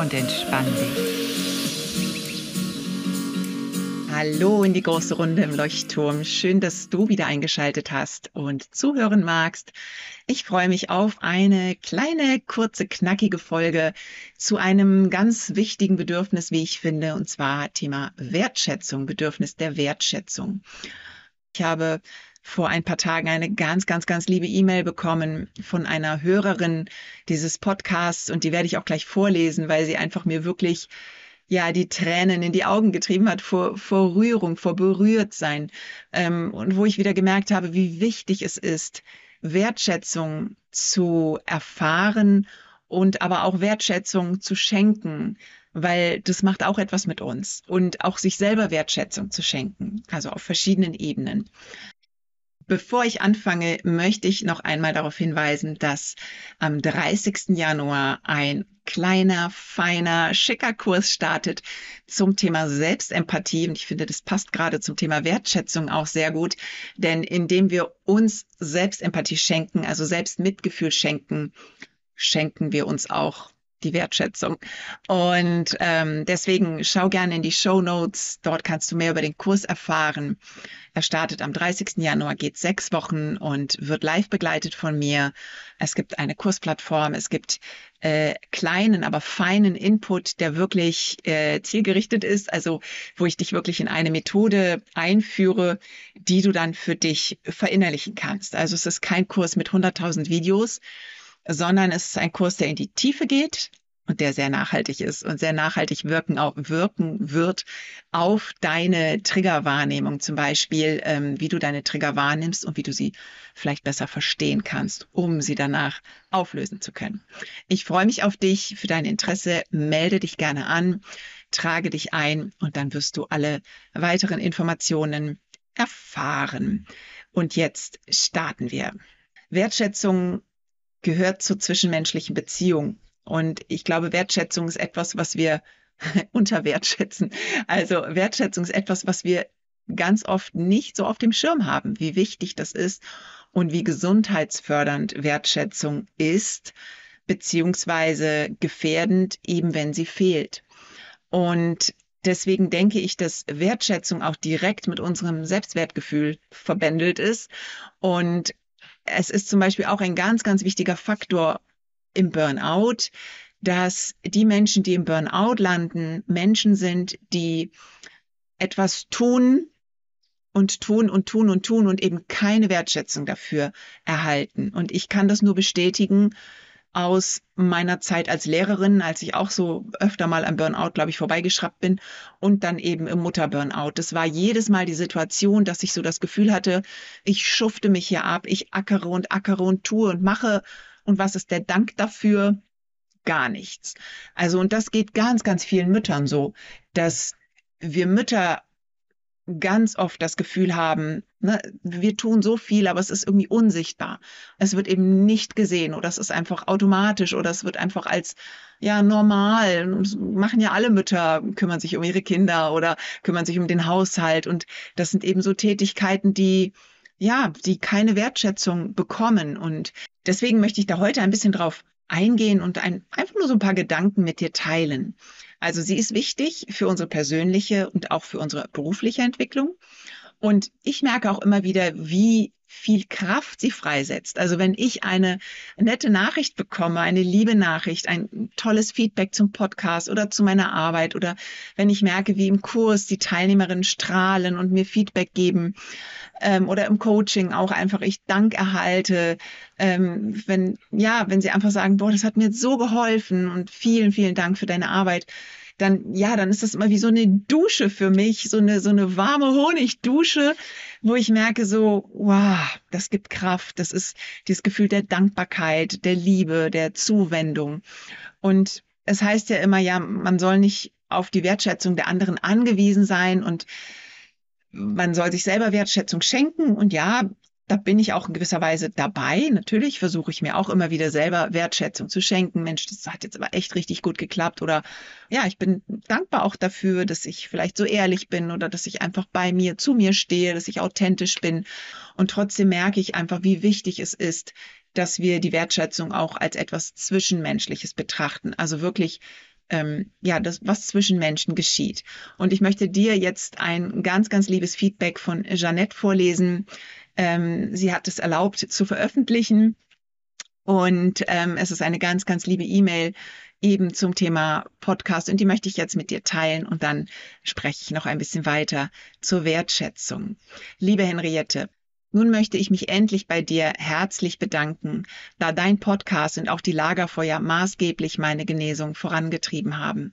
und entspann dich. Hallo in die große Runde im Leuchtturm. Schön, dass du wieder eingeschaltet hast und zuhören magst. Ich freue mich auf eine kleine, kurze, knackige Folge zu einem ganz wichtigen Bedürfnis, wie ich finde, und zwar Thema Wertschätzung, Bedürfnis der Wertschätzung. Ich habe vor ein paar Tagen eine ganz, ganz, ganz liebe E-Mail bekommen von einer Hörerin dieses Podcasts und die werde ich auch gleich vorlesen, weil sie einfach mir wirklich ja die Tränen in die Augen getrieben hat vor, vor Rührung, vor Berührtsein ähm, und wo ich wieder gemerkt habe, wie wichtig es ist, Wertschätzung zu erfahren und aber auch Wertschätzung zu schenken, weil das macht auch etwas mit uns und auch sich selber Wertschätzung zu schenken, also auf verschiedenen Ebenen. Bevor ich anfange, möchte ich noch einmal darauf hinweisen, dass am 30. Januar ein kleiner, feiner, schicker Kurs startet zum Thema Selbstempathie. Und ich finde, das passt gerade zum Thema Wertschätzung auch sehr gut. Denn indem wir uns Selbstempathie schenken, also Selbstmitgefühl schenken, schenken wir uns auch die Wertschätzung. Und ähm, deswegen schau gerne in die Show Notes. Dort kannst du mehr über den Kurs erfahren. Er startet am 30. Januar, geht sechs Wochen und wird live begleitet von mir. Es gibt eine Kursplattform, es gibt äh, kleinen, aber feinen Input, der wirklich äh, zielgerichtet ist, also wo ich dich wirklich in eine Methode einführe, die du dann für dich verinnerlichen kannst. Also es ist kein Kurs mit 100.000 Videos, sondern es ist ein Kurs, der in die Tiefe geht und der sehr nachhaltig ist und sehr nachhaltig wirken, auch, wirken wird auf deine Triggerwahrnehmung, zum Beispiel, ähm, wie du deine Trigger wahrnimmst und wie du sie vielleicht besser verstehen kannst, um sie danach auflösen zu können. Ich freue mich auf dich, für dein Interesse, melde dich gerne an, trage dich ein und dann wirst du alle weiteren Informationen erfahren. Und jetzt starten wir. Wertschätzung gehört zur zwischenmenschlichen Beziehung. Und ich glaube, Wertschätzung ist etwas, was wir unterwertschätzen. Also Wertschätzung ist etwas, was wir ganz oft nicht so auf dem Schirm haben, wie wichtig das ist und wie gesundheitsfördernd Wertschätzung ist, beziehungsweise gefährdend, eben wenn sie fehlt. Und deswegen denke ich, dass Wertschätzung auch direkt mit unserem Selbstwertgefühl verbändelt ist und es ist zum Beispiel auch ein ganz, ganz wichtiger Faktor im Burnout, dass die Menschen, die im Burnout landen, Menschen sind, die etwas tun und tun und tun und tun und eben keine Wertschätzung dafür erhalten. Und ich kann das nur bestätigen, aus meiner Zeit als Lehrerin, als ich auch so öfter mal am Burnout, glaube ich, vorbeigeschraubt bin und dann eben im Mutterburnout. Das war jedes Mal die Situation, dass ich so das Gefühl hatte, ich schufte mich hier ab, ich ackere und ackere und tue und mache. Und was ist der Dank dafür? Gar nichts. Also, und das geht ganz, ganz vielen Müttern so, dass wir Mütter ganz oft das Gefühl haben, ne, wir tun so viel, aber es ist irgendwie unsichtbar. Es wird eben nicht gesehen oder es ist einfach automatisch oder es wird einfach als ja normal. Das machen ja alle Mütter, kümmern sich um ihre Kinder oder kümmern sich um den Haushalt und das sind eben so Tätigkeiten, die ja, die keine Wertschätzung bekommen und deswegen möchte ich da heute ein bisschen drauf eingehen und ein, einfach nur so ein paar Gedanken mit dir teilen. Also sie ist wichtig für unsere persönliche und auch für unsere berufliche Entwicklung. Und ich merke auch immer wieder, wie viel Kraft sie freisetzt. Also wenn ich eine nette Nachricht bekomme, eine liebe Nachricht, ein tolles Feedback zum Podcast oder zu meiner Arbeit oder wenn ich merke, wie im Kurs die Teilnehmerinnen strahlen und mir Feedback geben ähm, oder im Coaching auch einfach ich Dank erhalte, ähm, wenn ja, wenn sie einfach sagen, boah, das hat mir so geholfen und vielen, vielen Dank für deine Arbeit dann, ja, dann ist das immer wie so eine Dusche für mich, so eine, so eine warme Honigdusche, wo ich merke so, wow, das gibt Kraft. Das ist dieses Gefühl der Dankbarkeit, der Liebe, der Zuwendung. Und es heißt ja immer, ja, man soll nicht auf die Wertschätzung der anderen angewiesen sein und man soll sich selber Wertschätzung schenken. Und ja, da bin ich auch in gewisser Weise dabei. Natürlich versuche ich mir auch immer wieder selber Wertschätzung zu schenken. Mensch, das hat jetzt aber echt richtig gut geklappt. Oder ja, ich bin dankbar auch dafür, dass ich vielleicht so ehrlich bin oder dass ich einfach bei mir, zu mir stehe, dass ich authentisch bin. Und trotzdem merke ich einfach, wie wichtig es ist, dass wir die Wertschätzung auch als etwas Zwischenmenschliches betrachten. Also wirklich ähm, ja, das, was zwischen Menschen geschieht. Und ich möchte dir jetzt ein ganz, ganz liebes Feedback von Jeannette vorlesen. Ähm, sie hat es erlaubt zu veröffentlichen. Und ähm, es ist eine ganz, ganz liebe E-Mail eben zum Thema Podcast und die möchte ich jetzt mit dir teilen und dann spreche ich noch ein bisschen weiter zur Wertschätzung. Liebe Henriette, nun möchte ich mich endlich bei dir herzlich bedanken, da dein Podcast und auch die Lagerfeuer maßgeblich meine Genesung vorangetrieben haben.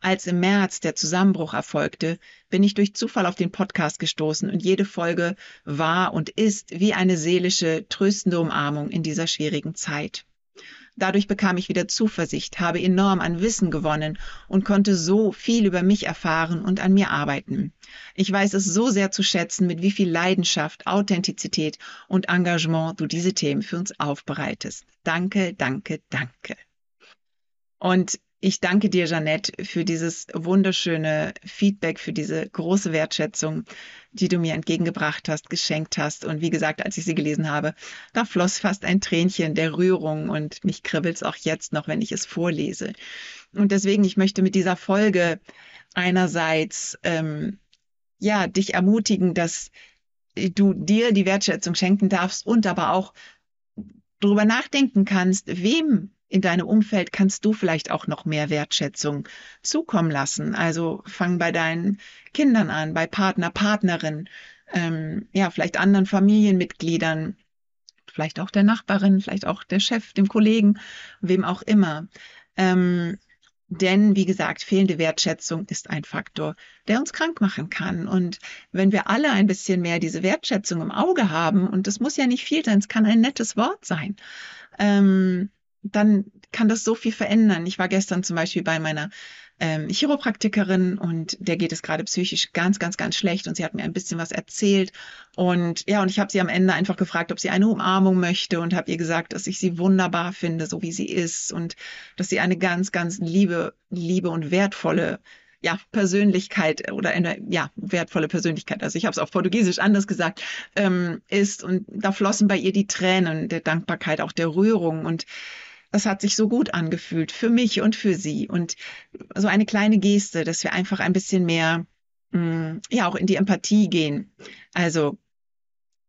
Als im März der Zusammenbruch erfolgte, bin ich durch Zufall auf den Podcast gestoßen und jede Folge war und ist wie eine seelische, tröstende Umarmung in dieser schwierigen Zeit. Dadurch bekam ich wieder Zuversicht, habe enorm an Wissen gewonnen und konnte so viel über mich erfahren und an mir arbeiten. Ich weiß es so sehr zu schätzen, mit wie viel Leidenschaft, Authentizität und Engagement du diese Themen für uns aufbereitest. Danke, danke, danke. Und ich danke dir, Jeanette, für dieses wunderschöne Feedback, für diese große Wertschätzung, die du mir entgegengebracht hast, geschenkt hast. Und wie gesagt, als ich sie gelesen habe, da floss fast ein Tränchen der Rührung und mich kribbelt es auch jetzt noch, wenn ich es vorlese. Und deswegen, ich möchte mit dieser Folge einerseits ähm, ja dich ermutigen, dass du dir die Wertschätzung schenken darfst und aber auch darüber nachdenken kannst, wem in deinem Umfeld kannst du vielleicht auch noch mehr Wertschätzung zukommen lassen. Also fang bei deinen Kindern an, bei Partner, Partnerin, ähm, ja, vielleicht anderen Familienmitgliedern, vielleicht auch der Nachbarin, vielleicht auch der Chef, dem Kollegen, wem auch immer. Ähm, denn, wie gesagt, fehlende Wertschätzung ist ein Faktor, der uns krank machen kann. Und wenn wir alle ein bisschen mehr diese Wertschätzung im Auge haben, und das muss ja nicht viel sein, es kann ein nettes Wort sein, ähm, dann kann das so viel verändern. Ich war gestern zum Beispiel bei meiner ähm, Chiropraktikerin und der geht es gerade psychisch ganz, ganz, ganz schlecht und sie hat mir ein bisschen was erzählt und ja, und ich habe sie am Ende einfach gefragt, ob sie eine Umarmung möchte und habe ihr gesagt, dass ich sie wunderbar finde, so wie sie ist und dass sie eine ganz, ganz liebe, liebe und wertvolle ja, Persönlichkeit oder eine ja, wertvolle Persönlichkeit, also ich habe es auf Portugiesisch anders gesagt, ähm, ist. Und da flossen bei ihr die Tränen der Dankbarkeit, auch der Rührung. Und das hat sich so gut angefühlt für mich und für sie. Und so eine kleine Geste, dass wir einfach ein bisschen mehr, mh, mm, ja, auch in die Empathie gehen. Also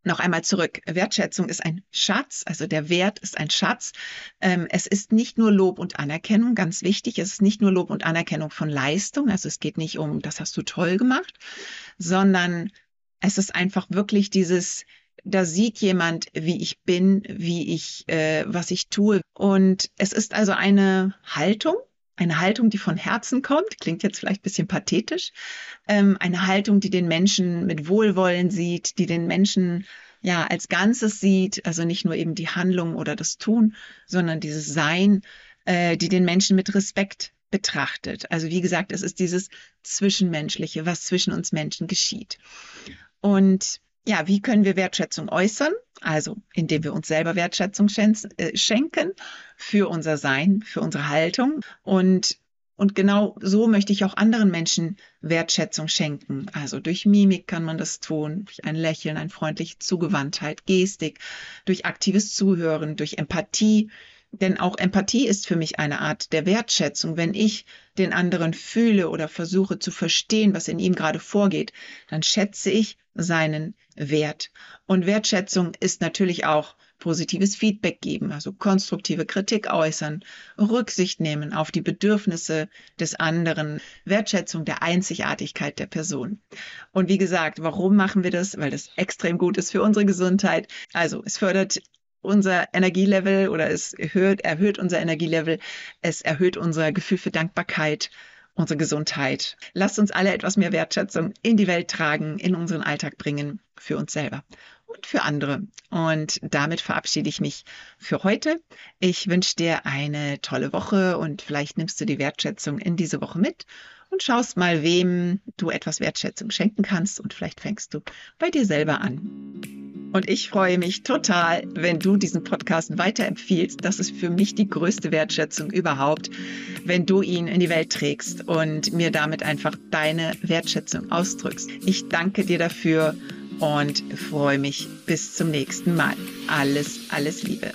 noch einmal zurück. Wertschätzung ist ein Schatz, also der Wert ist ein Schatz. Ähm, es ist nicht nur Lob und Anerkennung, ganz wichtig. Es ist nicht nur Lob und Anerkennung von Leistung. Also es geht nicht um, das hast du toll gemacht, sondern es ist einfach wirklich dieses, da sieht jemand, wie ich bin, wie ich, äh, was ich tue. Und es ist also eine Haltung, eine Haltung, die von Herzen kommt, klingt jetzt vielleicht ein bisschen pathetisch, ähm, eine Haltung, die den Menschen mit Wohlwollen sieht, die den Menschen ja als Ganzes sieht, also nicht nur eben die Handlung oder das Tun, sondern dieses Sein, äh, die den Menschen mit Respekt betrachtet. Also wie gesagt, es ist dieses Zwischenmenschliche, was zwischen uns Menschen geschieht. Und ja, wie können wir Wertschätzung äußern? Also, indem wir uns selber Wertschätzung äh, schenken für unser Sein, für unsere Haltung. Und, und genau so möchte ich auch anderen Menschen Wertschätzung schenken. Also durch Mimik kann man das tun, durch ein Lächeln, eine freundliche Zugewandtheit, Gestik, durch aktives Zuhören, durch Empathie. Denn auch Empathie ist für mich eine Art der Wertschätzung. Wenn ich den anderen fühle oder versuche zu verstehen, was in ihm gerade vorgeht, dann schätze ich seinen Wert. Und Wertschätzung ist natürlich auch positives Feedback geben, also konstruktive Kritik äußern, Rücksicht nehmen auf die Bedürfnisse des anderen, Wertschätzung der Einzigartigkeit der Person. Und wie gesagt, warum machen wir das? Weil das extrem gut ist für unsere Gesundheit. Also es fördert unser Energielevel oder es erhöht, erhöht unser Energielevel, es erhöht unser Gefühl für Dankbarkeit unsere Gesundheit. Lasst uns alle etwas mehr Wertschätzung in die Welt tragen, in unseren Alltag bringen, für uns selber und für andere. Und damit verabschiede ich mich für heute. Ich wünsche dir eine tolle Woche und vielleicht nimmst du die Wertschätzung in diese Woche mit und schaust mal, wem du etwas Wertschätzung schenken kannst und vielleicht fängst du bei dir selber an. Und ich freue mich total, wenn du diesen Podcast weiterempfiehlst. Das ist für mich die größte Wertschätzung überhaupt, wenn du ihn in die Welt trägst und mir damit einfach deine Wertschätzung ausdrückst. Ich danke dir dafür und freue mich bis zum nächsten Mal. Alles, alles Liebe.